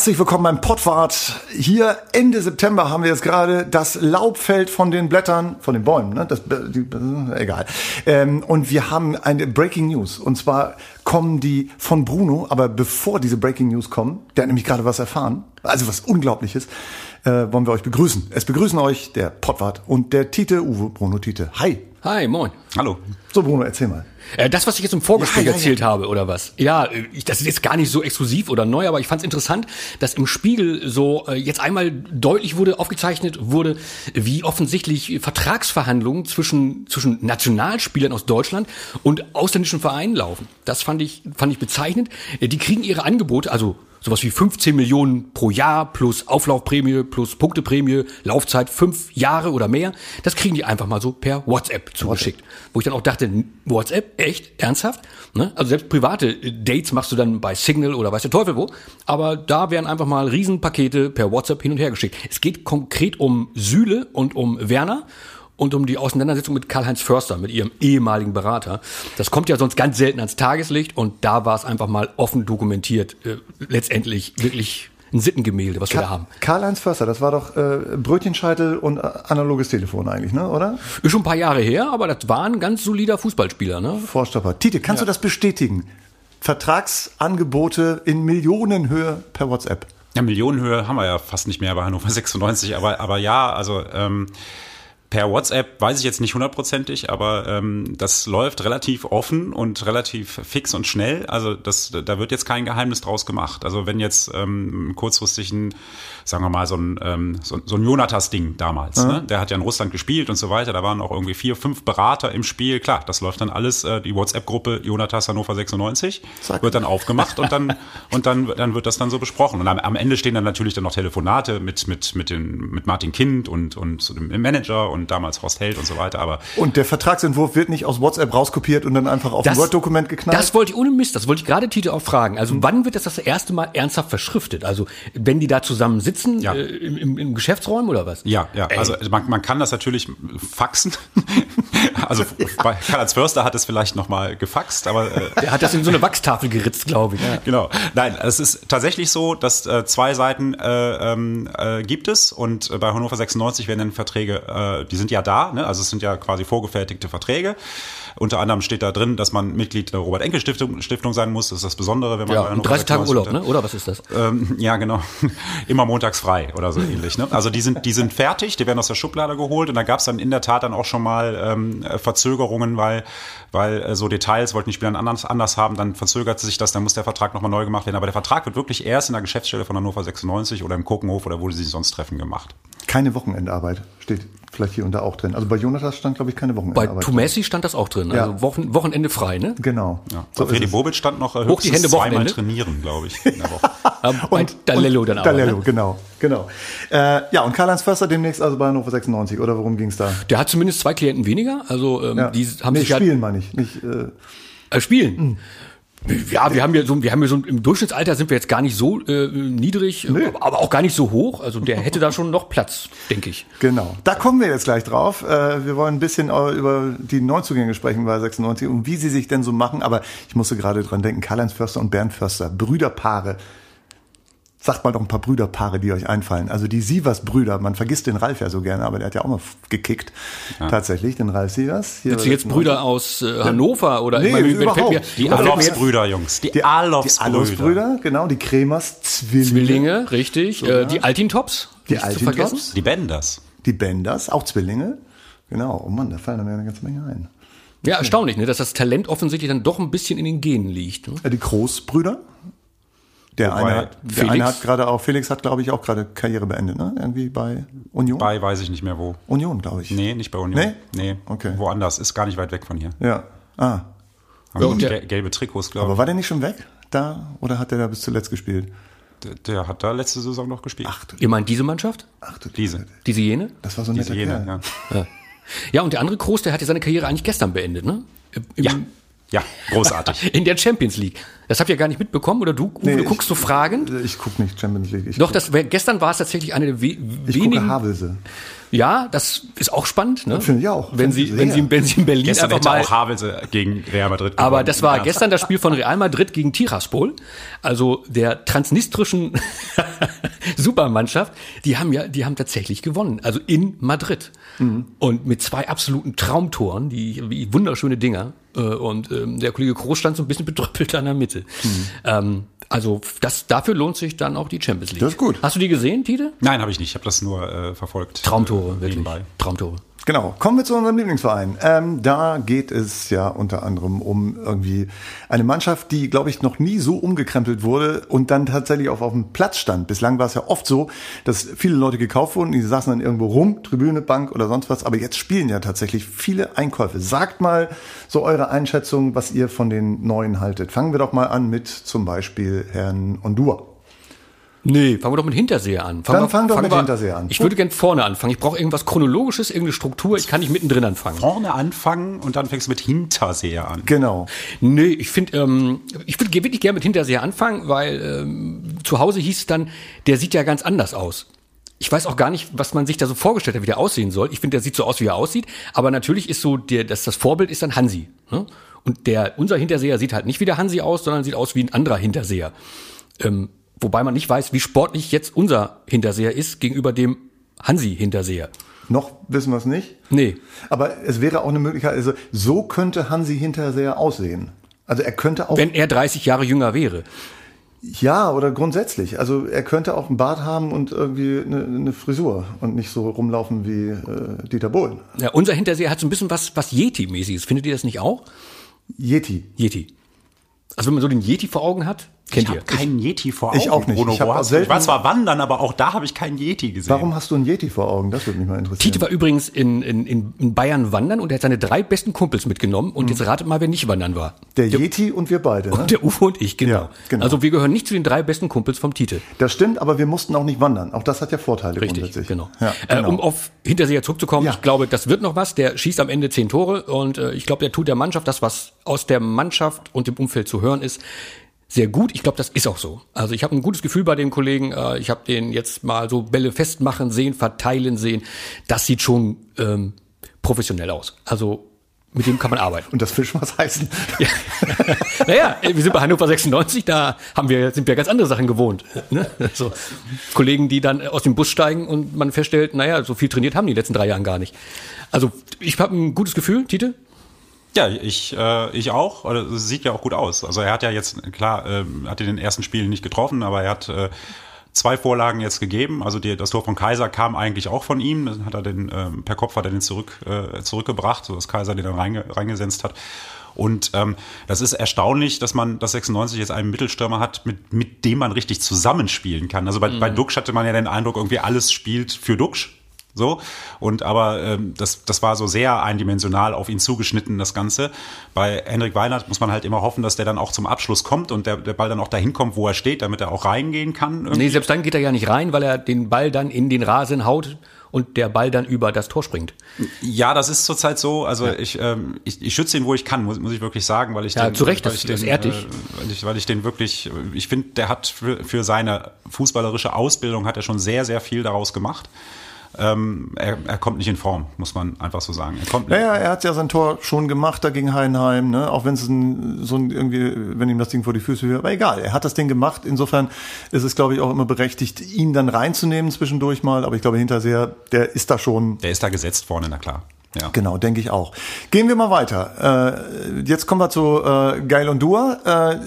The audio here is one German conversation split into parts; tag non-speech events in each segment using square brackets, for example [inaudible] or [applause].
Herzlich willkommen beim Pottwart. Hier Ende September haben wir jetzt gerade das Laub fällt von den Blättern, von den Bäumen, ne? Das, die, egal. Ähm, und wir haben eine Breaking News. Und zwar kommen die von Bruno, aber bevor diese Breaking News kommen, der hat nämlich gerade was erfahren, also was Unglaubliches, äh, wollen wir euch begrüßen. Es begrüßen euch der Pottwart und der Tite, Uwe Bruno Tite. Hi. Hi, moin. Hallo. So, Bruno, erzähl mal. Äh, das, was ich jetzt im Vorgespräch Ja, ja, ja. erzählt habe, oder was? Ja, äh, ich, das ist jetzt gar nicht so exklusiv oder neu, aber ich fand es interessant, dass im Spiegel so äh, jetzt einmal deutlich wurde, aufgezeichnet wurde, wie offensichtlich Vertragsverhandlungen zwischen, zwischen Nationalspielern aus Deutschland und ausländischen Vereinen laufen. Das fand ich, fand ich bezeichnend. Äh, Die kriegen ihre Angebote, also sowas wie 15 Millionen pro Jahr plus Auflaufprämie plus Punkteprämie, Laufzeit fünf Jahre oder mehr. Das kriegen die einfach mal so per WhatsApp zugeschickt. Wo ich dann auch dachte, WhatsApp, echt? Ernsthaft? Ne? Also selbst private äh, Dates machst du dann bei Signal oder weiß der Teufel wo. Aber da werden einfach mal Riesenpakete per WhatsApp hin und her geschickt. Es geht konkret um Süle und um Werner und um die Auseinandersetzung mit Karl-Heinz Förster, mit ihrem ehemaligen Berater. Das kommt ja sonst ganz selten ans Tageslicht und da war es einfach mal offen dokumentiert. Äh, letztendlich wirklich ein Sittengemälde, was wir da haben. Karl-Heinz Förster, das war doch äh, Brötchenscheitel und äh, analoges Telefon eigentlich, ne, oder? Ist schon ein paar Jahre her, aber das war ein ganz solider Fußballspieler. Ne? Vorstopper. Tite, kannst du das bestätigen? Vertragsangebote in Millionenhöhe per WhatsApp. Ja, Millionenhöhe haben wir ja fast nicht mehr bei Hannover 96, aber, aber ja, also ähm, per WhatsApp weiß ich jetzt nicht hundertprozentig, aber ähm, das läuft relativ offen und relativ fix und schnell. Also das, da wird jetzt kein Geheimnis draus gemacht. Also wenn jetzt ähm, kurzfristig ein, sagen wir mal, so ein, ähm, so, so ein Jonatas-Ding damals, ne? der hat ja in Russland gespielt und so weiter, da waren auch irgendwie vier, fünf Berater im Spiel. Klar, das läuft dann alles, äh, die WhatsApp-Gruppe Jonatas Hannover 96 Zack. wird dann aufgemacht und dann [laughs] und dann dann wird das dann so besprochen und am, am Ende stehen dann natürlich dann noch Telefonate mit mit mit den mit Martin Kind und und so dem Manager und damals Horst Held und so weiter aber Und der Vertragsentwurf wird nicht aus WhatsApp rauskopiert und dann einfach auf ein Word-Dokument geknallt? Das wollte ich ohne Mist, das wollte ich gerade Tite auch fragen. Also Hm. wann wird das das erste Mal ernsthaft verschriftet? Also wenn die da zusammen sitzen Ja. äh, im, im, im Geschäftsräumen oder was? ja ja Ey. also man, man kann das natürlich faxen [laughs] also bei Karl-Heinz Förster hat es vielleicht noch mal gefaxt aber äh, [laughs] Der hat das in so eine Wachstafel geritzt, glaube ich. Genau. Nein, es ist tatsächlich so, dass äh, zwei Seiten äh, ähm, äh, gibt es und äh, bei Hannover 96 werden dann Verträge, äh, die sind ja da, ne? also es sind ja quasi vorgefertigte Verträge. Unter anderem steht da drin, dass man Mitglied der Robert-Enkel-Stiftung Stiftung sein muss. Das ist das Besondere, wenn man Ja, und Hannover 30 Tage 96 Urlaub, ne? oder was ist das? ähm, ja, genau. Immer montags frei oder so ähnlich. Ne? Also die sind, die sind fertig, die werden aus der Schublade geholt und da gab es dann in der Tat dann auch schon mal ähm, äh, Verzögerungen, weil, weil äh, so Details wollten die Spieler anders, anders haben, dann verzögert sich das, dann muss der Vertrag nochmal neu gemacht werden. Aber der Vertrag wird wirklich erst in der Geschäftsstelle von Hannover 96 oder im Kokenhof oder wo sie sich sonst treffen gemacht. Keine Wochenendarbeit steht vielleicht hier und da auch drin. Also bei Jonathas stand, glaube ich, keine Bei Wochenendarbeit. Tumessi stand das auch drin. Also Ja. Wochen, Wochenende frei, ne? Genau. Ja. So Freddy es. Bobic stand noch äh, Hoch die höchstens Hände, zweimal Wochenende. trainieren, glaube ich, in der Woche. [laughs] Aber bei Dalello dann auch. Dalello, Ne? genau. genau. Äh, ja, und Karl-Heinz Förster demnächst also bei Hannover 96, oder worum ging's da? Der hat zumindest zwei Klienten weniger. Also ähm, Ja. die haben nee, sich ja spielen meine ich. Nicht, äh, Äh, spielen. Ja, wir haben ja so, wir haben ja so im Durchschnittsalter sind wir jetzt gar nicht so äh, niedrig, Nee. aber auch gar nicht so hoch. Also der hätte da schon noch Platz, denke ich. Genau. Da kommen wir jetzt gleich drauf. Äh, wir wollen ein bisschen äh, über die Neuzugänge sprechen bei 96 und wie sie sich denn so machen. Aber ich musste gerade dran denken, Karl-Heinz Förster und Bernd Förster, Brüderpaare. Sagt mal doch ein paar Brüderpaare, die euch einfallen. Also die Sievers-Brüder, man vergisst den Ralf ja so gerne, aber der hat ja auch mal gekickt. Tatsächlich, den Ralf Sievers. Hier Jetzt, jetzt 96. Brüder aus äh, Hannover oder Nee, ich meine, überhaupt. mir- Die Alofs-Brüder, Jungs. Die, Die Alofs-Brüder. Genau, die Kremers Zwillinge. Zwillinge, richtig. Äh, die Altintops, Die Altintops. Die Benders. Die Benders, auch Zwillinge. Genau, oh Mann, da fallen mir eine ganze Menge ein. Ja, erstaunlich, ne, dass das Talent offensichtlich dann doch ein bisschen in den Genen liegt. Ne? Die Großbrüder. Der Wobei eine, hat, der Felix- eine hat gerade auch, Felix hat, glaube ich, auch gerade Karriere beendet, ne? Irgendwie bei Union? Bei weiß ich nicht mehr wo. Union, glaube ich. Nee, nicht bei Union. Nee? Nee, Okay. woanders. Ist gar nicht weit weg von hier. Ja. Ah. Haben und der- gel- gelbe Trikots, glaube Aber ich. war der nicht schon weg? Da? Oder hat der da bis zuletzt gespielt? Der, der hat da letzte Saison noch gespielt. Ach, du, Ihr meint diese Mannschaft? ach, du Diese. Diese jene? Das war so ein Diese netter jene, Kerl. ja. Ja, und der andere Groß, der hat ja seine Karriere eigentlich gestern beendet, ne? Im, Ja. Ja, großartig. [laughs] In der Champions League. Das habt ihr gar nicht mitbekommen oder du, Uwe, Nee, du ich- guckst so fragend? Ich gucke nicht Champions League. Ich Doch, guck- das gestern war es tatsächlich eine der we ich gucke wenigen. Havelse. Ja, das ist auch spannend. Ne? Finde ich auch. Wenn sie, ich wenn sie, wenn sie in Berlin Gestern einfach mal auch Havelse gegen Real Madrid Aber gewonnen. das war Ja. gestern das Spiel von Real Madrid gegen Tiraspol, also der transnistrischen [laughs] Supermannschaft. Die haben ja, die haben tatsächlich gewonnen, also in Madrid und mit zwei absoluten Traumtoren, die wie wunderschöne Dinger. Äh, Und ähm, der Kollege Groß stand so ein bisschen betröppelt an der Mitte. Ähm, also das, dafür lohnt sich dann auch die Champions League. Das ist gut. Hast du die gesehen, Tite? Nein, habe ich nicht. Ich habe das nur äh, verfolgt. Traumtore, äh, wirklich. Nebenbei. Traumtore. Genau, kommen wir zu unserem Lieblingsverein. Ähm, da geht es ja unter anderem um irgendwie eine Mannschaft, die, glaube ich, noch nie so umgekrempelt wurde und dann tatsächlich auch auf dem Platz stand. Bislang war es ja oft so, dass viele Leute gekauft wurden, die saßen dann irgendwo rum, Tribüne, Bank oder sonst was, aber jetzt spielen ja tatsächlich viele Einkäufe. Sagt mal so eure Einschätzung, was ihr von den Neuen haltet. Fangen wir doch mal an mit zum Beispiel Herrn Ondua. Nee, fangen wir doch mit Hinterseher an. Dann wir- fang doch mit wir- Hinterseher an. Ich würde gern vorne anfangen. Ich brauche irgendwas Chronologisches, irgendeine Struktur. Ich kann nicht mittendrin anfangen. Vorne anfangen und dann fängst du mit Hinterseher an. Genau. Nee, ich finde, ähm, ich würde wirklich gerne mit Hinterseher anfangen, weil ähm, zu Hause hieß es dann, der sieht ja ganz anders aus. Ich weiß auch gar nicht, was man sich da so vorgestellt hat, wie der aussehen soll. Ich finde, der sieht so aus, wie er aussieht. Aber natürlich ist so, der, das, das Vorbild ist dann Hansi. Ne? Und der, unser Hinterseher sieht halt nicht wie der Hansi aus, sondern sieht aus wie ein anderer Hinterseher. Ähm, wobei man nicht weiß, wie sportlich jetzt unser Hinterseher ist gegenüber dem Hansi-Hinterseher. Noch wissen wir es nicht. Nee. Aber es wäre auch eine Möglichkeit, also so könnte Hansi Hinterseher aussehen. Also er könnte auch, Wenn er 30 Jahre jünger wäre. ja, oder grundsätzlich. Also er könnte auch einen Bart haben und irgendwie eine, eine Frisur und nicht so rumlaufen wie äh, Dieter Bohlen. Ja, unser Hinterseher hat so ein bisschen was, was Yeti-mäßiges. Findet ihr das nicht auch? Yeti. Yeti. Also wenn man so den Yeti vor Augen hat, kennt Ich habe keinen Yeti vor Augen. Ich auch nicht. Bruno, Ich hab du- ich selten- war zwar wandern, aber auch da habe ich keinen Yeti gesehen. Warum hast du einen Yeti vor Augen? Das würde mich mal interessieren. Tite war übrigens in, in, in Bayern wandern und er hat seine drei besten Kumpels mitgenommen. Und jetzt ratet mal, wer nicht wandern war. der Yeti und wir beide. Ne? [laughs] Der Uwe und ich, genau. Ja, genau. Also wir gehören nicht zu den drei besten Kumpels vom Tite. Das stimmt, aber wir mussten auch nicht wandern. Auch das hat ja Vorteile Richtig, genau. Ja, Äh, genau. um auf Hinterseher zurückzukommen, Ja. ich glaube, das wird noch was. Der schießt am Ende zehn Tore und äh, ich glaube, der tut der Mannschaft das, was aus der Mannschaft und dem Umfeld zu hören ist, sehr gut. Ich glaube, das ist auch so. Also ich habe ein gutes Gefühl bei den Kollegen. Äh, ich habe den jetzt mal so Bälle festmachen sehen, verteilen sehen. Das sieht schon ähm, professionell aus. Also mit dem kann man arbeiten. und das will schon was heißen. Ja. [laughs] naja, wir sind bei Hannover 96, da haben wir, sind wir ganz andere Sachen gewohnt. Ne? So, Kollegen, die dann aus dem Bus steigen und man feststellt, naja, so viel trainiert haben die letzten drei Jahren gar nicht. Also ich habe ein gutes Gefühl, Tite. Ja, ich, äh, ich auch. Also, sieht ja auch gut aus. Also er hat ja jetzt, klar, ähm, hat in den ersten Spielen nicht getroffen, aber er hat äh, zwei Vorlagen jetzt gegeben. Also die, das Tor von Kaiser kam eigentlich auch von ihm. Dann hat er den, ähm, per Kopf hat er den zurück, äh, zurückgebracht, sodass Kaiser den dann reinge, reingesetzt hat. Und ähm, das ist erstaunlich, dass man das 96 jetzt einen Mittelstürmer hat, mit, mit dem man richtig zusammenspielen kann. Also bei, bei Duxch hatte man ja den Eindruck, irgendwie alles spielt für Duxch. So. Und aber ähm, das, das war so sehr eindimensional auf ihn zugeschnitten, das Ganze. Bei Henrik Weinert muss man halt immer hoffen, dass der dann auch zum Abschluss kommt und der, der Ball dann auch dahin kommt, wo er steht, damit er auch reingehen kann. irgendwie. Nee, selbst dann geht er ja nicht rein, weil er den Ball dann in den Rasen haut und der Ball dann über das Tor springt. Ja, das ist zurzeit so. Also ich, ähm, ich, ich schütze ihn, wo ich kann, muss, muss ich wirklich sagen, weil ich Ja, den, zu Recht, weil das- ich den, ehrt äh, weil ich, weil ich den wirklich, ich finde, der hat für, für seine fußballerische Ausbildung hat er schon sehr, sehr viel daraus gemacht. Ähm, er, er kommt nicht in Form, muss man einfach so sagen. Er kommt Naja, er hat ja sein Tor schon gemacht da gegen Heidenheim, ne? auch wenn es ein, so ein irgendwie, wenn ihm das Ding vor die Füße hört, aber egal, er hat das Ding gemacht. Insofern ist es, glaube ich, auch immer berechtigt, ihn dann reinzunehmen zwischendurch mal, aber ich glaube, Hinterseher, der ist da schon Der ist da gesetzt vorne, na klar. Ja. Genau, denke ich auch. Gehen wir mal weiter. Äh, jetzt kommen wir zu äh, Geil und Dua. Äh,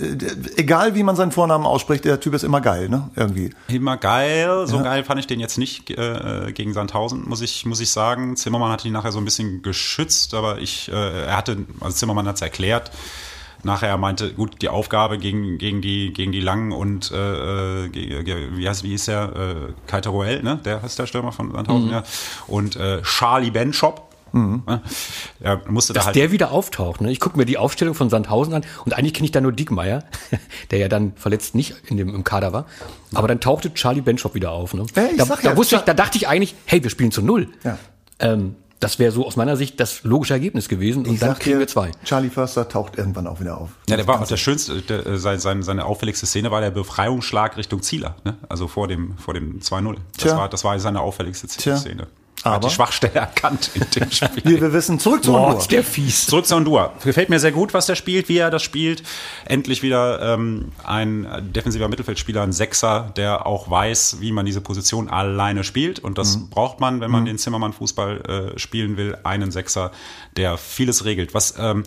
egal wie man seinen Vornamen ausspricht, der Typ ist immer geil, ne? Irgendwie. Immer geil. So geil fand ich den jetzt nicht äh, gegen Sandhausen, muss ich, muss ich sagen. Zimmermann hat ihn nachher so ein bisschen geschützt, aber ich, äh, er hatte, also Zimmermann hat es erklärt. Nachher er meinte, gut, die Aufgabe gegen, gegen die, gegen die Langen und äh, ge- wie heißt, wie hieß der? Äh, Kai Teruel, ne? Der heißt der Stürmer von Sandhausen, ja. Und äh, Charlie Benschop. Ne? Er musste da Dass halt. der wieder auftaucht. Ne? Ich gucke mir die Aufstellung von Sandhausen an und eigentlich kenne ich da nur Diekmeyer, [laughs] der ja dann verletzt nicht in dem, im Kader war. Aber dann tauchte Charlie Benchop wieder auf. Ne? Ja, ich da, sag da, ja, wusste ich, da dachte ich eigentlich, hey, wir spielen zu null. Ja. Ähm, das wäre so aus meiner Sicht das logische Ergebnis gewesen. Und Ich dann kriegen dir, wir zwei. Charlie Förster taucht irgendwann auch wieder auf. Ja, der war auch der schönste, der, äh, sein, sein, seine auffälligste Szene war der Befreiungsschlag Richtung Zieler, ne? also vor dem, vor dem 2-0. Das Tja. war, das war seine auffälligste Tja. Aber- Hat die Schwachstelle erkannt in dem [laughs] Spiel. Hier, wir wissen, zurück zu Boah, der fies. Zurück zu Honduras. Gefällt mir sehr gut, was der spielt, wie er das spielt. Endlich wieder ähm, ein defensiver Mittelfeldspieler, ein Sechser, der auch weiß, wie man diese Position alleine spielt. Und das braucht man, wenn man den Zimmermann-Fußball äh, spielen will. Einen Sechser, der vieles regelt. Was ähm,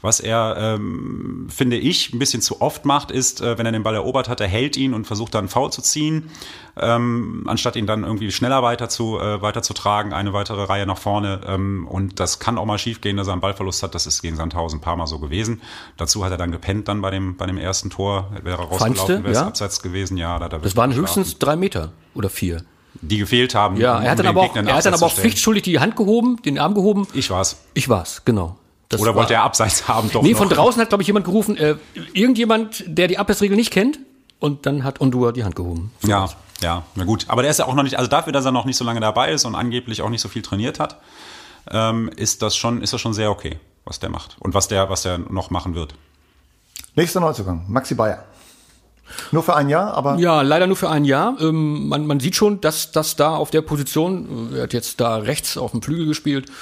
was er, ähm, finde ich, ein bisschen zu oft macht, ist, äh, wenn er den Ball erobert hat, er hält ihn und versucht dann Foul zu ziehen, ähm, anstatt ihn dann irgendwie schneller weiter zu, äh, weiter zu tragen, eine weitere Reihe nach vorne. Ähm, und das kann auch mal schiefgehen, dass er einen Ballverlust hat. Das ist gegen Sandhausen ein paar Mal so gewesen. Dazu hat er dann gepennt dann bei dem, bei dem ersten Tor. Wäre er rausgelaufen, wäre es Ja? abseits gewesen. Ja, da er Das waren höchstens drei Meter oder vier. Die gefehlt haben. Ja, um er hat dann den aber auch, er hat dann aber auch pflichtschuldig die Hand gehoben, den Arm gehoben. Ich war's. Ich war's, genau. Das Oder wollte er Abseits haben? Doch Nee, noch. von draußen hat, glaube ich, jemand gerufen, äh, irgendjemand, der die Abwehrregel nicht kennt. Und dann hat Ondua die Hand gehoben. So Ja, ja, na gut. Aber der ist ja auch noch nicht, also dafür, dass er noch nicht so lange dabei ist und angeblich auch nicht so viel trainiert hat, ähm, ist das schon, ist das schon sehr okay, was der macht und was der, was der noch machen wird. Nächster Neuzugang, Maxi Bayer. Nur für ein Jahr, aber Ja, leider nur für ein Jahr. Ähm, man, man sieht schon, dass das da auf der Position, äh, er hat jetzt da rechts auf dem Flügel gespielt, äh,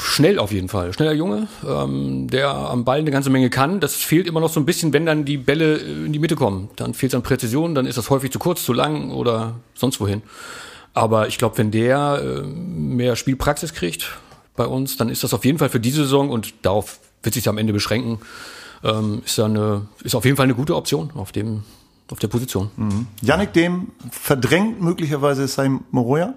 schnell auf jeden Fall. Schneller Junge, ähm, der am Ball eine ganze Menge kann. Das fehlt immer noch so ein bisschen, wenn dann die Bälle äh, in die Mitte kommen. Dann fehlt es an Präzision, dann ist das häufig zu kurz, zu lang oder sonst wohin. Aber ich glaube, wenn der äh, mehr Spielpraxis kriegt bei uns, dann ist das auf jeden Fall für diese Saison und darauf wird sich am Ende beschränken, ähm, ist, da eine, ist auf jeden Fall eine gute Option auf dem auf der Position. Yannick Dem verdrängt möglicherweise Sam Moroja.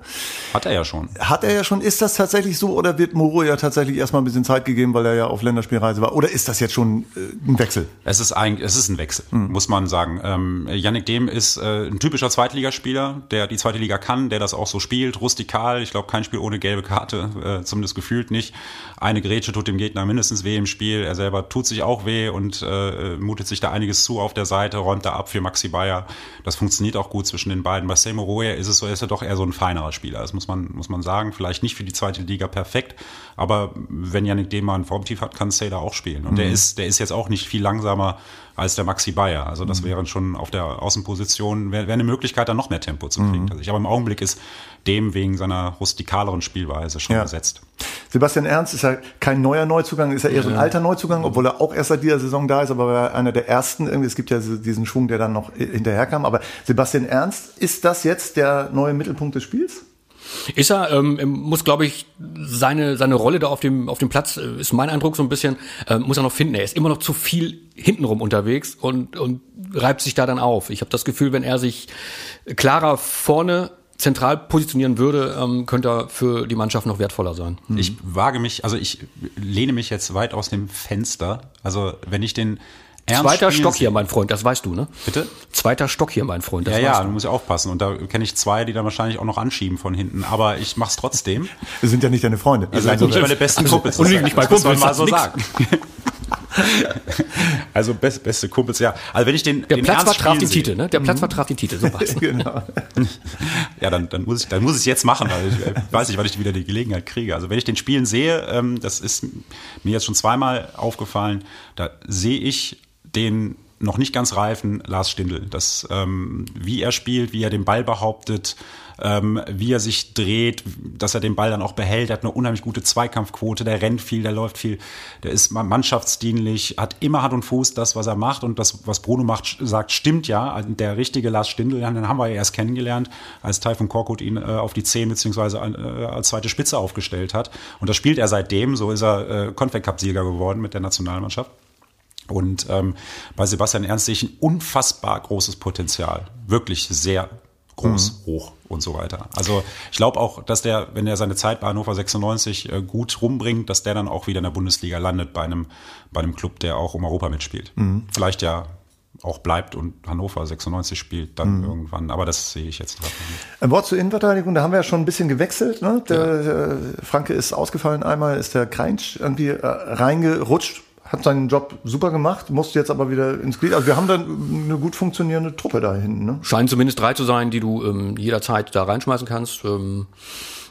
Hat er ja schon. Hat er ja schon, ist das tatsächlich so oder wird Moroja tatsächlich erstmal ein bisschen Zeit gegeben, weil er ja auf Länderspielreise war? Oder ist das jetzt schon äh, ein Wechsel? Es ist eigentlich, es ist ein Wechsel, muss man sagen. Ähm, Yannick Dehm ist äh, ein typischer Zweitligaspieler, der die zweite Liga kann, der das auch so spielt, rustikal. Ich glaube, kein Spiel ohne gelbe Karte, äh, zumindest gefühlt nicht. Eine Grätsche tut dem Gegner mindestens weh im Spiel. Er selber tut sich auch weh und äh, mutet sich da einiges zu auf der Seite, räumt da ab für Maxi Bayer. Das funktioniert auch gut zwischen den beiden. Bei Seymour Royer ist es so, er ist ja doch eher so ein feinerer Spieler. Das muss man, muss man sagen. Vielleicht nicht für die zweite Liga perfekt, aber wenn Yannick Dehm mal ein Formtief hat, kann da auch spielen. Und der ist, der ist jetzt auch nicht viel langsamer als der Maxi Bayer. Also das wäre schon auf der Außenposition, wäre wär eine Möglichkeit, da noch mehr Tempo zu kriegen. Also ich, aber im Augenblick ist dem wegen seiner rustikaleren Spielweise schon Ja. besetzt. Sebastian Ernst ist ja kein neuer Neuzugang, ist ja eher so ein alter Neuzugang, obwohl er auch erst seit dieser Saison da ist, aber er war einer der ersten. Irgendwie, es gibt ja diesen Schwung, der dann noch hinterherkam. Aber Sebastian Ernst, ist das jetzt der neue Mittelpunkt des Spiels? Ist er, ähm, muss, glaube ich, seine, seine Rolle da auf dem, auf dem Platz, äh, ist mein Eindruck so ein bisschen, äh, muss er noch finden. Er ist immer noch zu viel hintenrum unterwegs und, und reibt sich da dann auf. Ich habe das Gefühl, wenn er sich klarer vorne zentral positionieren würde, ähm, könnte er für die Mannschaft noch wertvoller sein. Ich wage mich, also ich lehne mich jetzt weit aus dem Fenster. Also wenn ich den Ernst Zweiter Stock hier, mein Freund, das weißt du, ne? Bitte? Zweiter Stock hier, mein Freund, das Ja, ja, weißt du du. musst ja aufpassen. Und da kenne ich zwei, die dann wahrscheinlich auch noch anschieben von hinten. Aber ich mach's trotzdem. [laughs] Wir sind ja nicht deine Freunde. Also nicht meine besten Also, Kumpels. und nicht muss man Kumpels, mal so sagen. [laughs] also best, beste Kumpels, ja. Also wenn ich den, Der den Platz Ernst vertraf den sehe- Titel, ne? Der Platz vertraf den Titel, so war's. [laughs] genau. Ja, dann, dann muss ich, dann muss ich es jetzt machen, weil ich äh, weiß nicht, wann ich wieder die Gelegenheit kriege. Also wenn ich den Spielen sehe, ähm, das ist mir jetzt schon zweimal aufgefallen, da sehe ich den noch nicht ganz reifen Lars Stindl. Das, ähm, wie er spielt, wie er den Ball behauptet, ähm, wie er sich dreht, dass er den Ball dann auch behält. Er hat eine unheimlich gute Zweikampfquote, der rennt viel, der läuft viel, der ist mannschaftsdienlich, hat immer Hand und Fuß das, was er macht und das, was Bruno macht, sagt, stimmt ja. Also Der richtige Lars Stindl, den haben wir ja erst kennengelernt, als von Korkut ihn äh, auf die 10 beziehungsweise äh, als zweite Spitze aufgestellt hat. Und das spielt er seitdem, so ist er äh, Confed Cup-Sieger geworden mit der Nationalmannschaft. Und ähm, bei Sebastian Ernst sehe ich ein unfassbar großes Potenzial. Wirklich sehr groß, hoch und so weiter. Also ich glaube auch, dass der, wenn er seine Zeit bei Hannover 96 äh, gut rumbringt, dass der dann auch wieder in der Bundesliga landet bei einem, bei einem Club, der auch um Europa mitspielt. Vielleicht ja auch bleibt und Hannover 96 spielt dann irgendwann. Aber das sehe ich jetzt gerade nicht. Ein Wort zur Innenverteidigung, da haben wir ja schon ein bisschen gewechselt. Ne? Der, äh, Franke ist ausgefallen einmal, ist der Kreinsch irgendwie äh, reingerutscht, hat seinen Job super gemacht, musste jetzt aber wieder ins Glied. Also wir haben dann eine gut funktionierende Truppe da hinten. Ne? Scheinen zumindest drei zu sein, die du ähm, jederzeit da reinschmeißen kannst. Ähm,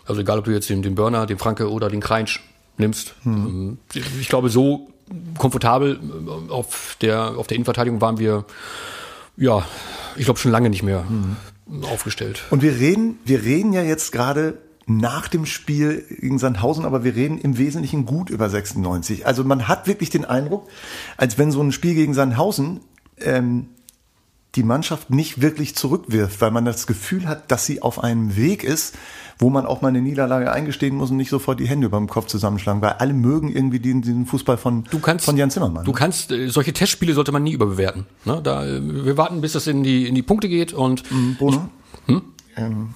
Also egal, ob du jetzt den, den Burner, den Franke oder den Kreinsch nimmst. Mhm. Ich glaube, so komfortabel äh, auf der, auf der Innenverteidigung waren wir, ja, ich glaube schon lange nicht mehr mhm. aufgestellt. Und wir reden, wir reden ja jetzt gerade nach dem Spiel gegen Sandhausen, aber wir reden im Wesentlichen gut über 96. Also man hat wirklich den Eindruck, als wenn so ein Spiel gegen Sandhausen ähm, die Mannschaft nicht wirklich zurückwirft, weil man das Gefühl hat, dass sie auf einem Weg ist, wo man auch mal eine Niederlage eingestehen muss und nicht sofort die Hände über dem Kopf zusammenschlagen, weil alle mögen irgendwie diesen, diesen Fußball von, du kannst, von Jan Zimmermann. Du kannst, äh, solche Testspiele sollte man nie überbewerten. Ne? Da, äh, wir warten, bis das in die, in die Punkte geht und. Mhm, Bono? Ich, hm? ähm,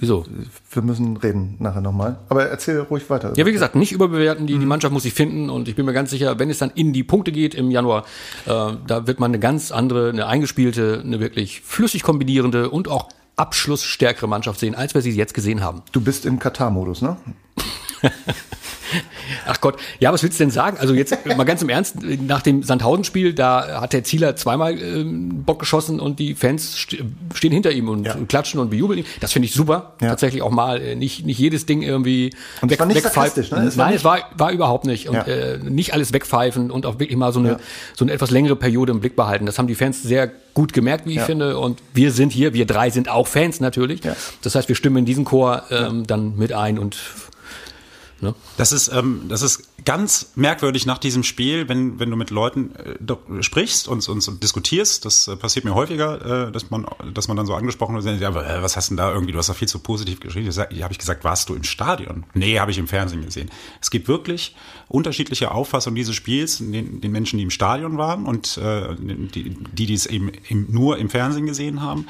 Wieso? Wir müssen reden nachher nochmal. Aber erzähl ruhig weiter. Ja, wie gesagt, nicht überbewerten. Die, die mhm. Mannschaft muss sich finden und ich bin mir ganz sicher, wenn es dann in die Punkte geht im Januar, äh, da wird man eine ganz andere, eine eingespielte, eine wirklich flüssig kombinierende und auch abschlussstärkere Mannschaft sehen, als wir sie jetzt gesehen haben. Du bist im Katar-Modus, ne? [laughs] Ach Gott, ja, was willst du denn sagen? Also jetzt mal ganz im Ernst, nach dem Sandhausen-Spiel, da hat der Zieler zweimal ähm, Bock geschossen und die Fans st stehen hinter ihm und, ja. klatschen und bejubeln ihn. Das finde ich super. Ja. Tatsächlich auch mal äh, nicht, nicht jedes Ding irgendwie und weg, war nicht wegpfeifen. Ne? Es Nein, es war, war überhaupt nicht. Und ja. äh, nicht alles wegpfeifen und auch wirklich mal so eine, so eine etwas längere Periode im Blick behalten. Das haben die Fans sehr gut gemerkt, wie ich finde. Und wir sind hier, wir drei sind auch Fans natürlich. Das heißt, wir stimmen in diesen Chor ähm, dann mit ein und Ne? Das ist, ähm, das ist ganz merkwürdig nach diesem Spiel, wenn, wenn du mit Leuten äh, sprichst und, und, und diskutierst. Das äh, passiert mir häufiger, äh, dass man, dass man dann so angesprochen wird, ja, was hast du denn da irgendwie? Du hast doch viel zu positiv geschrieben. Da habe ich gesagt, warst du im Stadion? Nee, habe ich im Fernsehen gesehen. Es gibt wirklich unterschiedliche Auffassungen dieses Spiels, den, den Menschen, die im Stadion waren und äh, die, die, die es eben im, nur im Fernsehen gesehen haben.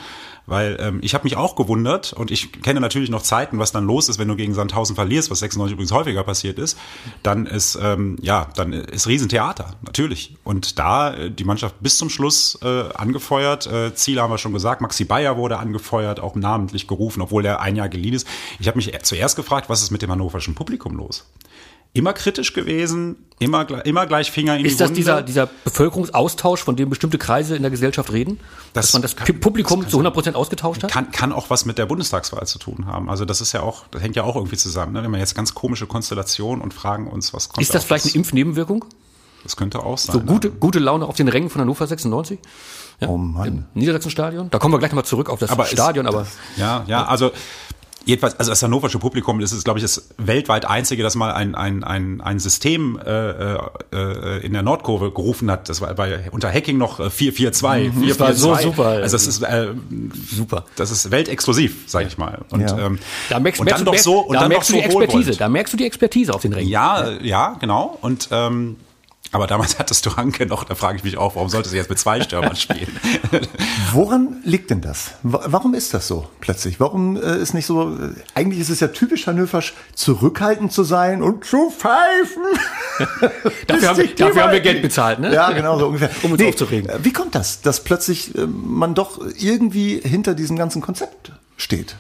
Weil ähm, ich habe mich auch gewundert und ich kenne natürlich noch Zeiten, was dann los ist, wenn du gegen Sandhausen verlierst, was 96 übrigens häufiger passiert ist. Dann ist ähm, ja, dann ist Riesentheater natürlich. Und da äh, die Mannschaft bis zum Schluss äh, angefeuert. Äh, Ziele haben wir schon gesagt. Maxi Bayer wurde angefeuert, auch namentlich gerufen, obwohl er ein Jahr geliehen ist. Ich habe mich zuerst gefragt, was ist mit dem hannoverschen Publikum los? Immer kritisch gewesen, immer, immer gleich Finger in Ist die das dieser, dieser Bevölkerungsaustausch, von dem bestimmte Kreise in der Gesellschaft reden? Das, dass man das kann, Publikum das zu 100 Prozent ausgetauscht hat? Kann, kann auch was mit der Bundestagswahl zu tun haben. Also das ist ja auch, das hängt ja auch irgendwie zusammen. Ne? Wenn man jetzt ganz komische Konstellationen und fragen uns, was kommt Ist das vielleicht eine Impfnebenwirkung? Das könnte auch sein. So gute, ja. gute Laune auf den Rängen von Hannover 96? Ja, oh Mann. Im Niedersachsenstadion? Da kommen wir gleich nochmal zurück auf das aber Stadion, ist, aber. Ja, ja, also jedenfalls, also das hannoversche Publikum, das ist, glaube ich, das weltweit einzige, das mal ein, ein, ein, ein System äh, äh, in der Nordkurve gerufen hat. Das war bei unter Hacking noch 442. Mhm, 4, das war so super. Also das ist äh, super. Das ist weltexklusiv, sage ich mal. Und, ja. ähm, da merkst, und dann doch so und da dann merkst doch so du die Expertise. Da merkst du die Expertise auf den Ringen. Ja, ja, genau. Und ähm, aber damals [laughs] hattest du Hanke noch, da frage ich mich auch, warum sollte sie jetzt mit zwei Stürmern spielen? [laughs] Woran liegt denn das? Warum ist das so plötzlich? Warum äh, ist nicht so, äh, eigentlich ist es ja typisch Hannoversch, zurückhaltend zu sein und zu pfeifen. [laughs] dafür haben, wir, dafür haben wir Geld bezahlt, ne? Ja, genau so ungefähr. Um uns nee, aufzuregen. Wie kommt das, dass plötzlich äh, man doch irgendwie hinter diesem ganzen Konzept steht?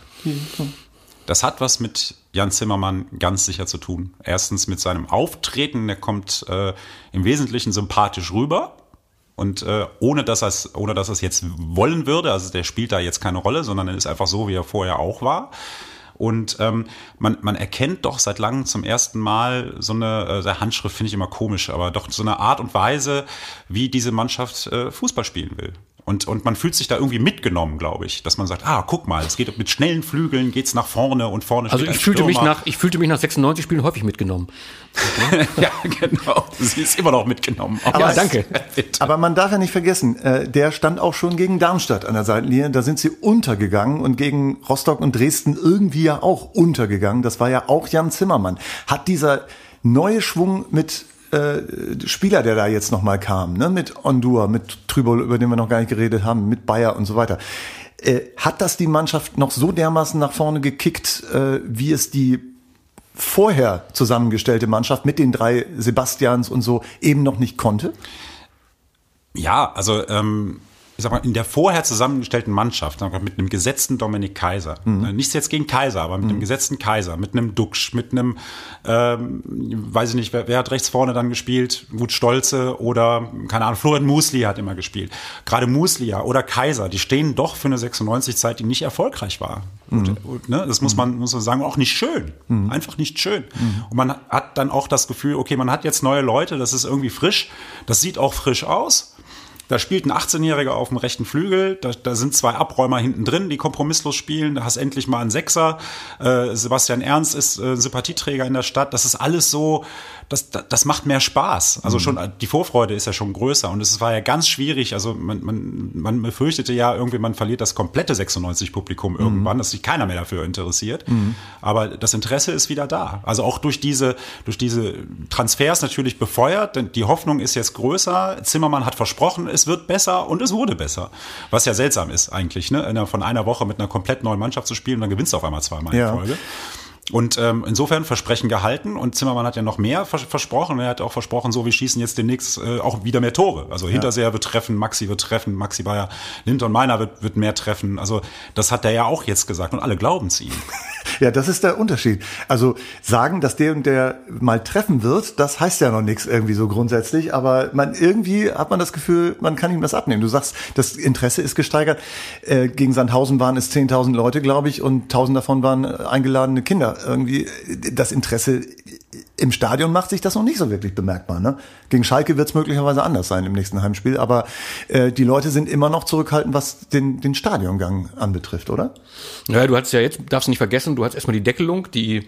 Das hat was mit Jan Zimmermann ganz sicher zu tun. Erstens mit seinem Auftreten, der kommt äh, im Wesentlichen sympathisch rüber. Und äh, ohne dass er es, ohne dass er es jetzt wollen würde, also der spielt da jetzt keine Rolle, sondern er ist einfach so, wie er vorher auch war. Und ähm, man, man erkennt doch seit langem zum ersten Mal so eine, äh, Handschrift finde ich immer komisch, aber doch so eine Art und Weise, wie diese Mannschaft äh, Fußball spielen will. Und, und man fühlt sich da irgendwie mitgenommen, glaube ich, dass man sagt, ah, guck mal, es geht mit schnellen Flügeln, geht's nach vorne und vorne Also ich fühlte mich nach, ich fühlte mich nach 96 Spielen häufig mitgenommen. [laughs] ja, genau. Sie ist immer noch mitgenommen. Aber ja, danke. Aber man darf ja nicht vergessen, äh, der stand auch schon gegen Darmstadt an der Seitenlinie. Da sind sie untergegangen und gegen Rostock und Dresden irgendwie ja auch untergegangen. Das war ja auch Jan Zimmermann. Hat dieser neue Schwung mit äh, Spieler, der da jetzt nochmal kam, ne? mit Ondur, mit Trübel, über den wir noch gar nicht geredet haben, mit Bayer und so weiter. Äh, hat das die Mannschaft noch so dermaßen nach vorne gekickt, äh, wie es die vorher zusammengestellte Mannschaft mit den drei Sebastians und so eben noch nicht konnte? Ja, also ähm, ich sag mal, in der vorher zusammengestellten Mannschaft, mit einem gesetzten Dominik Kaiser, mhm. nichts jetzt gegen Kaiser, aber mit mhm. einem gesetzten Kaiser, mit einem Duxch, mit einem, ähm, weiß ich nicht, wer, wer, hat rechts vorne dann gespielt? Gut Stolze oder, keine Ahnung, Florian Musli hat immer gespielt. Gerade Muslia oder Kaiser, die stehen doch für eine 96-Zeit, die nicht erfolgreich war. Mhm. Und, ne, das muss man, muss man sagen, auch nicht schön. Mhm. Einfach nicht schön. Mhm. Und man hat dann auch das Gefühl, okay, man hat jetzt neue Leute, das ist irgendwie frisch, das sieht auch frisch aus. Da spielt ein 18-Jähriger auf dem rechten Flügel, da, da sind zwei Abräumer hinten drin, die kompromisslos spielen, da hast endlich mal einen Sechser. Äh, Sebastian Ernst ist äh, Sympathieträger in der Stadt. Das ist alles so, das, das macht mehr Spaß. Also mhm. schon die Vorfreude ist ja schon größer und es war ja ganz schwierig. Also man, man, man befürchtete ja irgendwie, man verliert das komplette 96-Publikum mhm. irgendwann, dass sich keiner mehr dafür interessiert. Mhm. Aber das Interesse ist wieder da. Also auch durch diese, durch diese Transfers natürlich befeuert, denn die Hoffnung ist jetzt größer. Zimmermann hat versprochen, es wird besser und es wurde besser. Was ja seltsam ist eigentlich, ne? Von einer Woche mit einer komplett neuen Mannschaft zu spielen, dann gewinnst du auf einmal zweimal in ja. Folge. Und ähm, insofern Versprechen gehalten und Zimmermann hat ja noch mehr vers versprochen. Er hat auch versprochen, so wir schießen jetzt demnächst äh, auch wieder mehr Tore. Also Hinterseher wird treffen, Maxi wird treffen, Maxi Bayer, Linton Meiner wird, wird mehr treffen. Also das hat er ja auch jetzt gesagt und alle glauben es ihm. [laughs] Ja, das ist der Unterschied. Also sagen, dass der und der mal treffen wird, das heißt ja noch nichts irgendwie so grundsätzlich, aber man irgendwie hat man das Gefühl, man kann ihm das abnehmen. Du sagst, das Interesse ist gesteigert. Äh, gegen Sandhausen waren es 10.000 Leute, glaube ich, und 1.000 davon waren eingeladene Kinder. Irgendwie das Interesse im Stadion macht sich das noch nicht so wirklich bemerkbar. Ne? Gegen Schalke wird es möglicherweise anders sein im nächsten Heimspiel, aber äh, die Leute sind immer noch zurückhaltend, was den, den Stadiongang anbetrifft, oder? Ja, du hattest ja jetzt, darfst nicht vergessen, du hast erstmal die Deckelung, die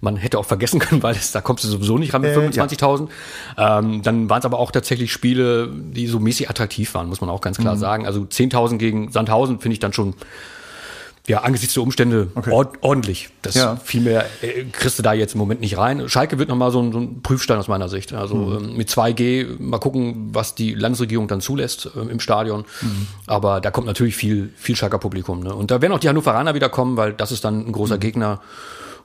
man hätte auch vergessen [laughs] können, weil es, da kommst du sowieso nicht ran mit äh, 25.000. Ja. Ähm, dann waren es aber auch tatsächlich Spiele, die so mäßig attraktiv waren, muss man auch ganz klar mhm. sagen. Also 10.000 gegen Sandhausen finde ich dann schon ja, angesichts der Umstände okay. ordentlich. Das ja. viel mehr äh, kriegst du da jetzt im Moment nicht rein. Schalke wird nochmal so ein, so ein Prüfstein aus meiner Sicht. Also mhm. ähm, mit 2G mal gucken, was die Landesregierung dann zulässt äh, im Stadion. Mhm. Aber da kommt natürlich viel, viel Schalker Publikum. Ne? Und da werden auch die Hannoveraner wieder kommen, weil das ist dann ein großer mhm. Gegner.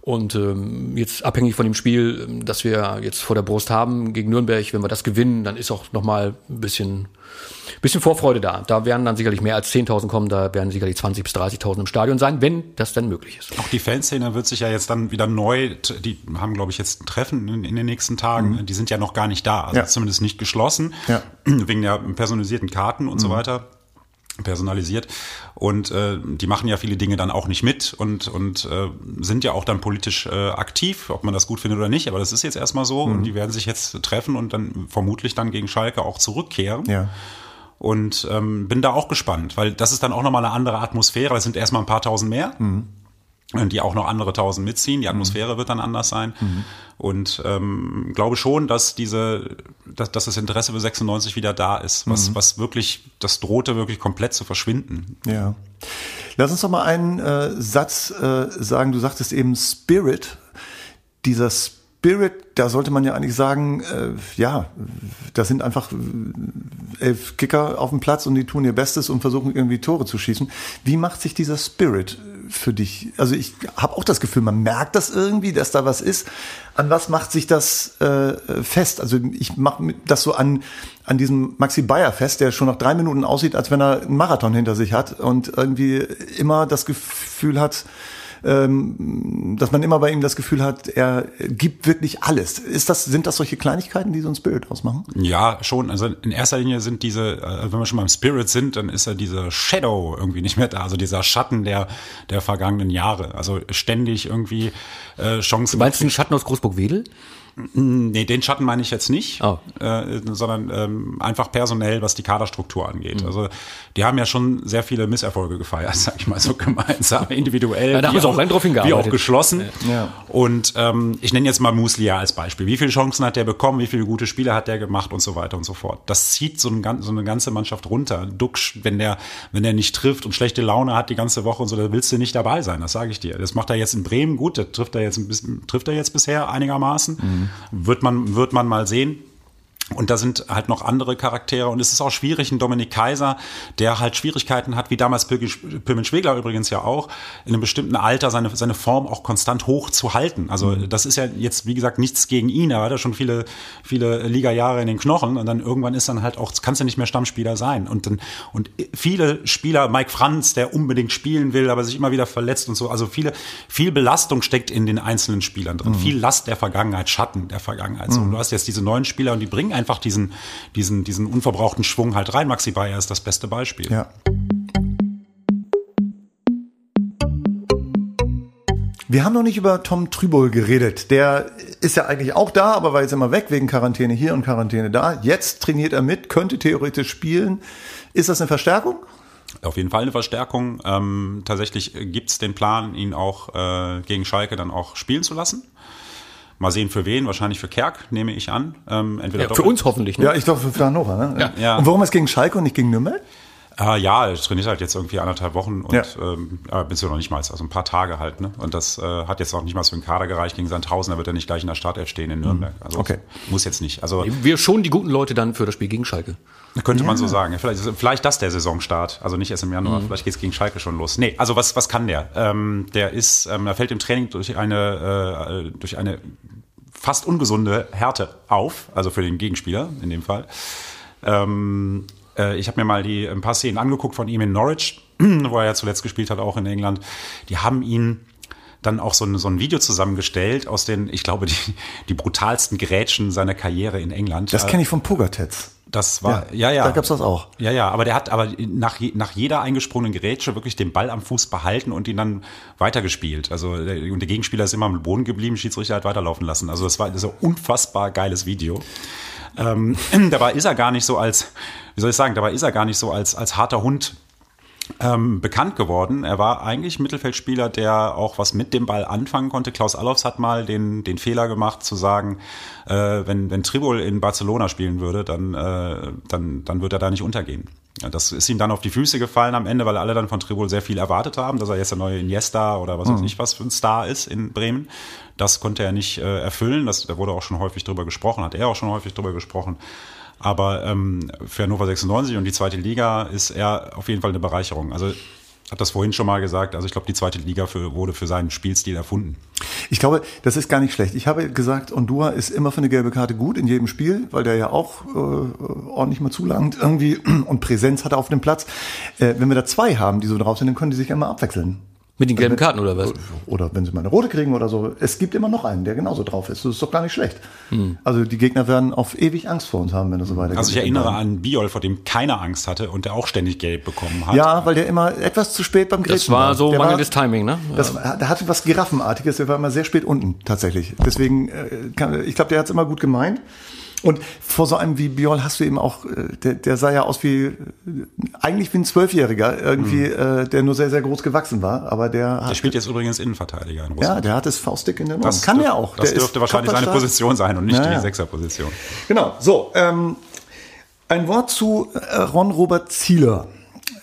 Und ähm, jetzt abhängig von dem Spiel, das wir jetzt vor der Brust haben gegen Nürnberg, wenn wir das gewinnen, dann ist auch nochmal ein bisschen, bisschen Vorfreude da. Da werden dann sicherlich mehr als 10.000 kommen, da werden sicherlich 20.000 bis 30.000 im Stadion sein, wenn das dann möglich ist. Auch die Fanszene wird sich ja jetzt dann wieder neu, die haben glaube ich jetzt ein Treffen in, in den nächsten Tagen, mhm. die sind ja noch gar nicht da, also ja. zumindest nicht geschlossen, ja. [clears throat] wegen der personalisierten Karten und mhm. so weiter personalisiert und äh, die machen ja viele Dinge dann auch nicht mit und und äh, sind ja auch dann politisch äh, aktiv, ob man das gut findet oder nicht, aber das ist jetzt erstmal so mhm. und die werden sich jetzt treffen und dann vermutlich dann gegen Schalke auch zurückkehren. Ja. Und ähm, bin da auch gespannt, weil das ist dann auch nochmal eine andere Atmosphäre. Das sind erstmal ein paar tausend mehr. Mhm die auch noch andere tausend mitziehen. Die Atmosphäre mhm. wird dann anders sein. Mhm. Und ähm, glaube schon, dass diese, dass, dass das Interesse für 96 wieder da ist, was, mhm. was wirklich, das drohte wirklich komplett zu verschwinden. Ja. Lass uns doch mal einen äh, Satz äh, sagen. Du sagtest eben Spirit. Dieser Spirit, da sollte man ja eigentlich sagen, äh, ja, das sind einfach äh, elf Kicker auf dem Platz und die tun ihr Bestes und versuchen irgendwie Tore zu schießen. Wie macht sich dieser Spirit für dich? Also ich habe auch das Gefühl, man merkt das irgendwie, dass da was ist. An was macht sich das äh, fest? Also ich mache das so an an diesem Maxi Bayer fest, der schon nach drei Minuten aussieht, als wenn er einen Marathon hinter sich hat und irgendwie immer das Gefühl hat, ähm, dass man immer bei ihm das Gefühl hat, er gibt wirklich alles. Ist das, sind das solche Kleinigkeiten, die so ein Spirit ausmachen? Ja, schon. Also in erster Linie sind diese, äh, wenn wir schon beim Spirit sind, dann ist ja dieser Shadow irgendwie nicht mehr da, also dieser Schatten der, der vergangenen Jahre. Also ständig irgendwie äh, Chancen. Du meinst den Schatten aus Großburg-Wedel? Nee, den Schatten meine ich jetzt nicht, oh. äh, sondern ähm, einfach personell, was die Kaderstruktur angeht. Mhm. Also die haben ja schon sehr viele Misserfolge gefeiert, [laughs] sag ich mal so gemeinsam, individuell. Ja, da haben sie auch, drauf hingearbeitet. Wie auch geschlossen. Ja. Und ähm, ich nenne jetzt mal Muslia als Beispiel. Wie viele Chancen hat der bekommen, wie viele gute Spiele hat der gemacht und so weiter und so fort. Das zieht so, ein, so eine ganze Mannschaft runter. Duxch, wenn der, wenn der nicht trifft und schlechte Laune hat die ganze Woche und so, da willst du nicht dabei sein, das sage ich dir. Das macht er jetzt in Bremen gut, das trifft er jetzt, ein bisschen, trifft er jetzt bisher einigermaßen. Mhm. Wird man, wird man mal sehen. Und da sind halt noch andere Charaktere und es ist auch schwierig, ein Dominik Kaiser, der halt Schwierigkeiten hat, wie damals Pirmin Schwegler übrigens ja auch, in einem bestimmten Alter seine, seine Form auch konstant hoch zu halten. Also mhm. das ist ja jetzt, wie gesagt, nichts gegen ihn, er hat ja schon viele, viele Liga-Jahre in den Knochen und dann irgendwann ist dann halt auch, kannst du nicht mehr Stammspieler sein. Und dann, und viele Spieler, Mike Franz, der unbedingt spielen will, aber sich immer wieder verletzt und so, also viele, viel Belastung steckt in den einzelnen Spielern drin, mhm. viel Last der Vergangenheit, Schatten der Vergangenheit. So, mhm. und du hast jetzt diese neuen Spieler und die bringen einfach diesen, diesen, diesen unverbrauchten Schwung halt rein. Maxi Bayer ist das beste Beispiel. Ja. Wir haben noch nicht über Tom Trübol geredet. Der ist ja eigentlich auch da, aber war jetzt immer weg wegen Quarantäne hier und Quarantäne da. Jetzt trainiert er mit, könnte theoretisch spielen. Ist das eine Verstärkung? Auf jeden Fall eine Verstärkung. Ähm, tatsächlich gibt es den Plan, ihn auch äh, gegen Schalke dann auch spielen zu lassen. Mal sehen für wen, wahrscheinlich für Kerk, nehme ich an. Ähm, entweder ja, für uns hoffentlich. Ne? Ja, ich glaube für Hannover. Ne? Ja. ja. Und warum ist gegen Schalke und nicht gegen Nürnberg? Äh, ja, ich trainiere halt jetzt irgendwie anderthalb Wochen und ja. ähm, bis ja noch nicht mal, also ein paar Tage halt. Ne? Und das äh, hat jetzt auch nicht mal für den Kader gereicht. Gegen Sandhausen, da wird er nicht gleich in der Startelf stehen in Nürnberg. Mhm. Also okay. muss jetzt nicht. Also wir schon die guten Leute dann für das Spiel gegen Schalke. Könnte ja. man so sagen. Vielleicht, vielleicht das der Saisonstart. Also nicht erst im Januar. Mhm. Vielleicht geht's gegen Schalke schon los. Nee, also was, was kann der? Ähm, der ist, ähm, er fällt im Training durch eine, äh, durch eine fast ungesunde Härte auf, also für den Gegenspieler in dem Fall. Ähm, äh, ich habe mir mal die ein paar Szenen angeguckt von ihm in Norwich, [clears throat] wo er ja zuletzt gespielt hat, auch in England. Die haben ihn dann auch so ein, so ein Video zusammengestellt aus den, ich glaube, die, die brutalsten Gerätschen seiner Karriere in England. Das kenne ich von Pogatetz. Das war, ja, ja. ja. Da gab's das auch. Ja, ja, aber der hat aber nach, nach jeder eingesprungenen Gerätsche wirklich den Ball am Fuß behalten und ihn dann weitergespielt. Also, der, und der Gegenspieler ist immer am Boden geblieben, Schiedsrichter hat weiterlaufen lassen. Also, das war so ein unfassbar geiles Video. Ähm, [clears throat] dabei ist er gar nicht so als, wie soll ich sagen, dabei ist er gar nicht so als, als harter Hund ähm, bekannt geworden. Er war eigentlich Mittelfeldspieler, der auch was mit dem Ball anfangen konnte. Klaus Allofs hat mal den, den Fehler gemacht zu sagen, äh, wenn, wenn Tribol in Barcelona spielen würde, dann, äh, dann, dann wird er da nicht untergehen. Ja, das ist ihm dann auf die Füße gefallen am Ende, weil alle dann von Tribol sehr viel erwartet haben, dass er jetzt der neue Iniesta oder was weiß mhm. ich was für ein Star ist in Bremen. Das konnte er nicht äh, erfüllen. Das, da wurde auch schon häufig drüber gesprochen, hat er auch schon häufig drüber gesprochen. Aber ähm, für Hannover 96 und die zweite Liga ist er auf jeden Fall eine Bereicherung. Also hat das vorhin schon mal gesagt. Also ich glaube, die zweite Liga für, wurde für seinen Spielstil erfunden. Ich glaube, das ist gar nicht schlecht. Ich habe gesagt, Ondua ist immer für eine gelbe Karte gut in jedem Spiel, weil der ja auch äh, ordentlich mal zulangt irgendwie [clears throat] und Präsenz hat auf dem Platz. Äh, wenn wir da zwei haben, die so drauf sind, dann können die sich immer abwechseln. Mit den gelben Karten oder was? Oder wenn sie mal eine rote kriegen oder so. Es gibt immer noch einen, der genauso drauf ist. Das ist doch gar nicht schlecht. Hm. Also die Gegner werden auf ewig Angst vor uns haben, wenn das so weitergeht. Also ich erinnere an Biol, vor dem keiner Angst hatte und der auch ständig gelb bekommen hat. Ja, weil der immer etwas zu spät beim Grätschen war. Das war so der mangelndes war, Timing, ne? Das, der hatte was Giraffenartiges, der war immer sehr spät unten, tatsächlich. Deswegen, äh, kann, ich glaube, der hat es immer gut gemeint. Und vor so einem wie Björn hast du eben auch, äh, der, der sah ja aus wie, eigentlich wie ein Zwölfjähriger, irgendwie, mhm. äh, der nur sehr, sehr groß gewachsen war, aber der Der spielt jetzt übrigens Innenverteidiger in Russland. Ja, der hat das Faustdick in der Norden. Kann er auch. Das der dürfte wahrscheinlich seine Position sein und nicht naja. die Sechserposition. Genau, so, ähm, ein Wort zu äh, Ron Robert Zieler.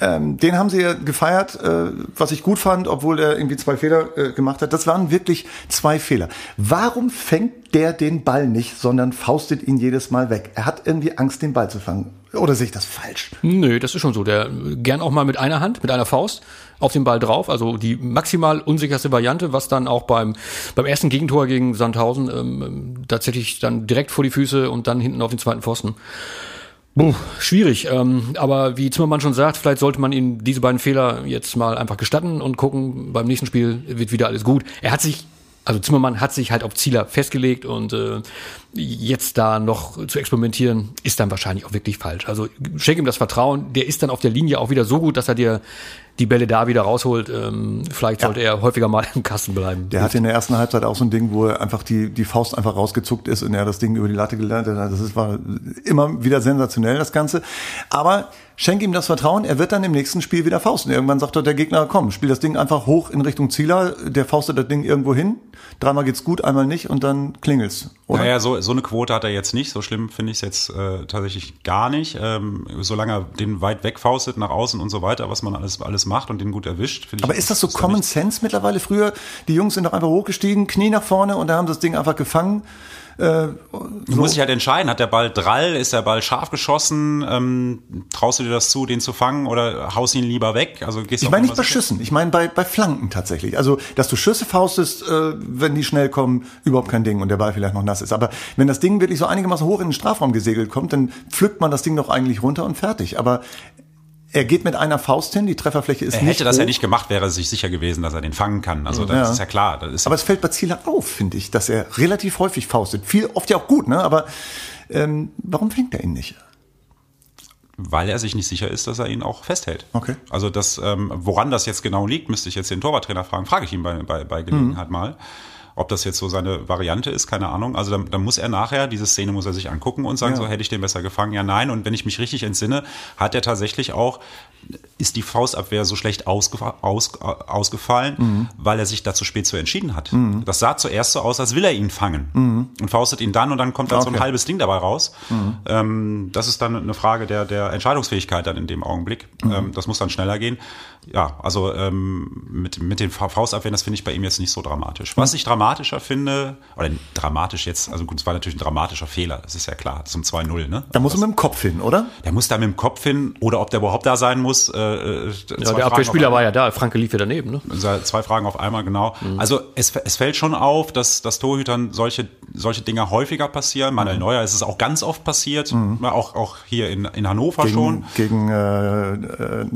Ähm, den haben sie gefeiert, äh, was ich gut fand, obwohl er irgendwie zwei Fehler äh, gemacht hat. Das waren wirklich zwei Fehler. Warum fängt der den Ball nicht, sondern faustet ihn jedes Mal weg? Er hat irgendwie Angst, den Ball zu fangen. Oder sehe ich das falsch? Nö, das ist schon so. Der gern auch mal mit einer Hand, mit einer Faust auf den Ball drauf. Also die maximal unsicherste Variante, was dann auch beim, beim ersten Gegentor gegen Sandhausen ähm, tatsächlich dann direkt vor die Füße und dann hinten auf den zweiten Pfosten. Puh, schwierig. Ähm, aber wie Zimmermann schon sagt, vielleicht sollte man ihm diese beiden Fehler jetzt mal einfach gestatten und gucken, beim nächsten Spiel wird wieder alles gut. Er hat sich, also Zimmermann hat sich halt auf Zieler festgelegt und äh, jetzt da noch zu experimentieren, ist dann wahrscheinlich auch wirklich falsch. Also schenk ihm das Vertrauen, der ist dann auf der Linie auch wieder so gut, dass er dir die Bälle da wieder rausholt. Ähm, vielleicht sollte ja. er häufiger mal im Kasten bleiben. Der hatte in der ersten Halbzeit auch so ein Ding, wo er einfach die, die Faust einfach rausgezuckt ist und er das Ding über die Latte gelernt hat. Das ist, war immer wieder sensationell, das Ganze. Aber schenk ihm das Vertrauen, er wird dann im nächsten Spiel wieder fausten. Irgendwann sagt doch der Gegner, komm, spiel das Ding einfach hoch in Richtung Zieler, der faustet das Ding irgendwo hin, dreimal geht's gut, einmal nicht und dann klingelt's. Oder? Naja, so, so eine Quote hat er jetzt nicht, so schlimm finde ich es jetzt äh, tatsächlich gar nicht. Ähm, solange er den weit wegfaustet nach außen und so weiter, was man alles, alles macht und den gut erwischt. ich. Aber ist das so ist Common nicht- Sense mittlerweile? Früher, die Jungs sind doch einfach hochgestiegen, Knie nach vorne und da haben sie das Ding einfach gefangen. Du musst dich halt entscheiden, hat der Ball Drall, ist der Ball scharf geschossen, ähm, traust du dir das zu, den zu fangen oder haust ihn lieber weg? Also gehst Ich meine nicht bei? Schüssen, ich meine bei, bei Flanken tatsächlich. Also, dass du Schüsse faustest, äh, wenn die schnell kommen, überhaupt kein Ding und der Ball vielleicht noch nass ist. Aber wenn das Ding wirklich so einigermaßen hoch in den Strafraum gesegelt kommt, dann pflückt man das Ding doch eigentlich runter und fertig. Aber er geht mit einer Faust hin, die Trefferfläche ist Er nicht hätte das ja hoch. nicht gemacht, wäre er sich sicher gewesen, dass er den fangen kann. Also das Ja. ist ja klar. Das ist Aber es fällt bei Zieler auf, finde ich, dass er relativ häufig faustet. Viel, oft ja auch gut, ne? Aber ähm, warum fängt er ihn nicht? weil er sich nicht sicher ist, dass er ihn auch festhält. Okay. Also das, ähm, woran das jetzt genau liegt, müsste ich jetzt den Torwarttrainer fragen. Frage ich ihn bei, bei, bei Gelegenheit Mhm. mal. Ob das jetzt so seine Variante ist, keine Ahnung. Also dann, dann muss er nachher, diese Szene muss er sich angucken und sagen, Ja. so hätte ich den besser gefangen. Ja, nein. Und wenn ich mich richtig entsinne, hat er tatsächlich auch, ist die Faustabwehr so schlecht ausgefa aus, äh, ausgefallen, Mhm. weil er sich dazu spät zu entschieden hat. Das sah zuerst so aus, als will er ihn fangen und faustet ihn dann und dann kommt dann so ein Mhm. Okay. Mhm. halbes Ding dabei raus. Ähm, das ist dann eine Frage der, der Entscheidungsfähigkeit dann in dem Augenblick. Mhm. Ähm, das muss dann schneller gehen. Ja, also ähm, mit, mit den Fa- Faustabwehren, das finde ich bei ihm jetzt nicht so dramatisch. Was ich dramatischer finde, oder dramatisch jetzt, also gut, es war natürlich ein dramatischer Fehler, das ist ja klar, zum 2-0, ne? Da muss er mit dem Kopf hin, oder? Der muss da mit dem Kopf hin, oder ob der überhaupt da sein muss. Äh, äh, Ja, der Abwehrspieler war ja da, Franke lief ja daneben, ne? Also Zwei Fragen auf einmal, genau. Also es, es fällt schon auf, dass, dass Torhütern solche, solche Dinge häufiger passieren. Manuel Neuer ist es auch ganz oft passiert, auch, auch hier in, in Hannover schon. Gegen, gegen äh, äh,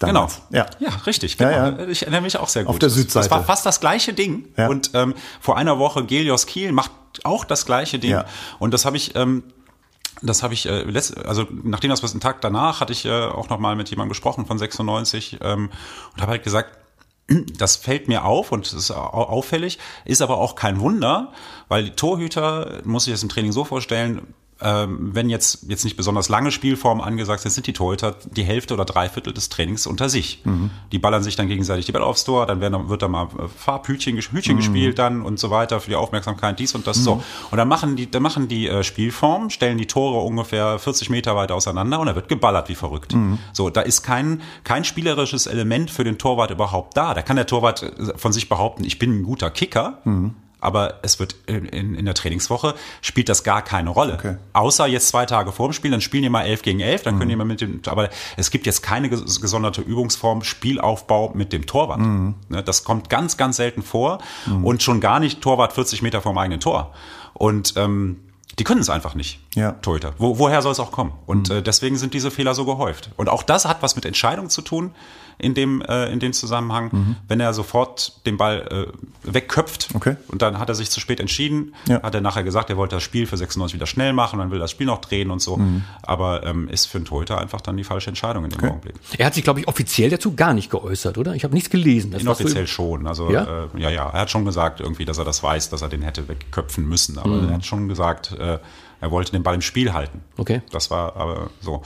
Genau. damals. Ja. ja, richtig. Genau. Ja, ja. Ich erinnere mich auch sehr gut. Auf der Das- Südseite. Das war fast das gleiche Ding. Ja. Und ähm, vor einer Woche Gelios Kiel macht auch das gleiche Ding. Ja. Und das habe ich ähm, das habe ich, äh, letzt, also nachdem das was einen Tag danach, hatte ich äh, auch noch mal mit jemandem gesprochen von 96 ähm, und habe halt gesagt, [clears throat] das fällt mir auf und es ist au- auffällig, ist aber auch kein Wunder, weil die Torhüter, muss ich es im Training so vorstellen, ähm, wenn jetzt, jetzt nicht besonders lange Spielformen angesagt sind, sind die Torhüter die Hälfte oder Dreiviertel des Trainings unter sich. Die ballern sich dann gegenseitig die Bälle aufs Tor, dann werden, wird da mal äh, Farbhütchen Hütchen gespielt dann und so weiter für die Aufmerksamkeit, dies und das so. Und dann machen die, dann machen die äh, Spielformen, stellen die Tore ungefähr 40 Meter weiter auseinander und da wird geballert wie verrückt. So, da ist kein, kein spielerisches Element für den Torwart überhaupt da. Da kann der Torwart äh, von sich behaupten, ich bin ein guter Kicker. Aber es wird in, in, der Trainingswoche spielt das gar keine Rolle. Okay. Außer jetzt zwei Tage vor dem Spiel, dann spielen die mal elf gegen elf, dann können die mal mit dem, aber es gibt jetzt keine ges- gesonderte Übungsform, Spielaufbau mit dem Torwart. Ne, das kommt ganz, ganz selten vor und schon gar nicht Torwart 40 Meter vom eigenen Tor. Und ähm, die können es einfach nicht, Ja. Torhüter. Wo, woher soll es auch kommen? Und äh, deswegen sind diese Fehler so gehäuft. Und auch das hat was mit Entscheidung zu tun in dem, äh, in dem Zusammenhang. Wenn er sofort den Ball äh, wegköpft Okay. und dann hat er sich zu spät entschieden, Ja. hat er nachher gesagt, er wollte das Spiel für 96 wieder schnell machen, dann will das Spiel noch drehen und so. Mhm. Aber ähm, ist für einen Torhüter einfach dann die falsche Entscheidung in dem Augenblick. Er hat sich, glaube ich, offiziell dazu gar nicht geäußert, oder? Ich habe nichts gelesen. Das war so- Inoffiziell schon. Also Ja? ja? Äh, ja, ja, er hat schon gesagt irgendwie, dass er das weiß, dass er den hätte wegköpfen müssen. Aber Mhm. er hat schon gesagt, äh, er wollte den Ball im Spiel halten. Okay. Das war aber so.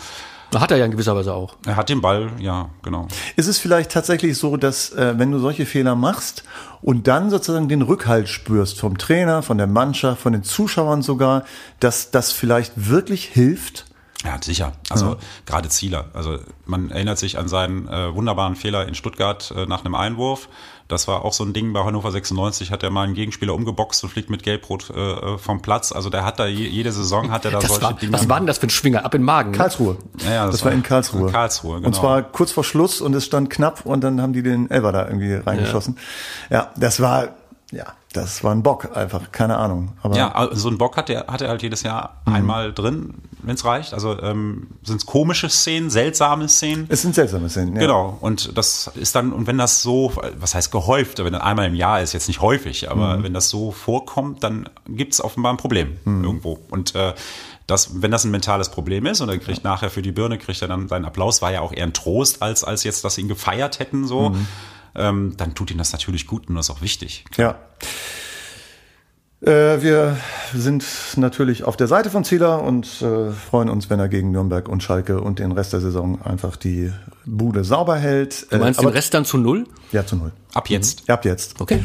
Hat er ja in gewisser Weise auch. Er hat den Ball, ja, genau. Ist es vielleicht tatsächlich so, dass äh, wenn du solche Fehler machst und dann sozusagen den Rückhalt spürst vom Trainer, von der Mannschaft, von den Zuschauern sogar, dass das vielleicht wirklich hilft? Ja, sicher. Also gerade Zieler. Also man erinnert sich an seinen äh, wunderbaren Fehler in Stuttgart äh, nach einem Einwurf. Das war auch so ein Ding bei Hannover 96, hat er mal einen Gegenspieler umgeboxt und fliegt mit Gelbrot äh, vom Platz. Also der hat da je, jede Saison hat er da Das solche war, Dinge. was war denn das für ein Schwinger? Ab in Magen. ne? Karlsruhe. Ja, ja, das, das war war in Karlsruhe. in Karlsruhe, genau. Und zwar kurz vor Schluss und es stand knapp und dann haben die den Elber da irgendwie reingeschossen. Ja, das war, ja, das war ein Bock einfach, keine Ahnung. Aber Ja, also so ein Bock hat er, hat er halt jedes Jahr einmal drin, wenn es reicht. Also ähm, sind es komische Szenen, seltsame Szenen. es sind seltsame Szenen. Ja. Genau. Und das ist dann, und wenn das so, was heißt gehäuft, wenn das einmal im Jahr ist, jetzt nicht häufig, aber wenn das so vorkommt, dann gibt es offenbar ein Problem irgendwo. Und äh, das, wenn das ein mentales Problem ist und er kriegt nachher für die Birne, kriegt er dann seinen Applaus, war ja auch eher ein Trost, als, als jetzt, dass sie ihn gefeiert hätten, so, ähm, dann tut ihm das natürlich gut und das ist auch wichtig. Ja. Äh, wir sind natürlich auf der Seite von Zieler und äh, freuen uns, wenn er gegen Nürnberg und Schalke und den Rest der Saison einfach die Bude sauber hält. Du meinst äh, den Rest dann zu null? Ja, zu null. Ab jetzt. Ab jetzt. Okay.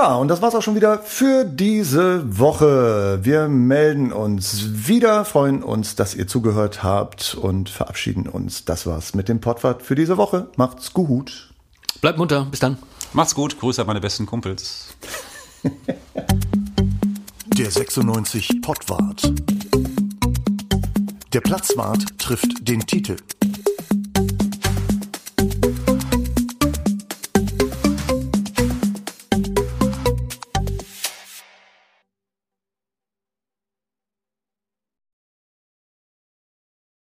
Ja, und das war's auch schon wieder für diese Woche. Wir melden uns wieder, freuen uns, dass ihr zugehört habt und verabschieden uns. Das war's mit dem Pottwart für diese Woche. Macht's gut. Bleibt munter. Bis dann. Macht's gut. Grüße an meine besten Kumpels. [laughs] Der 96 Pottwart. Der Platzwart trifft den Titel.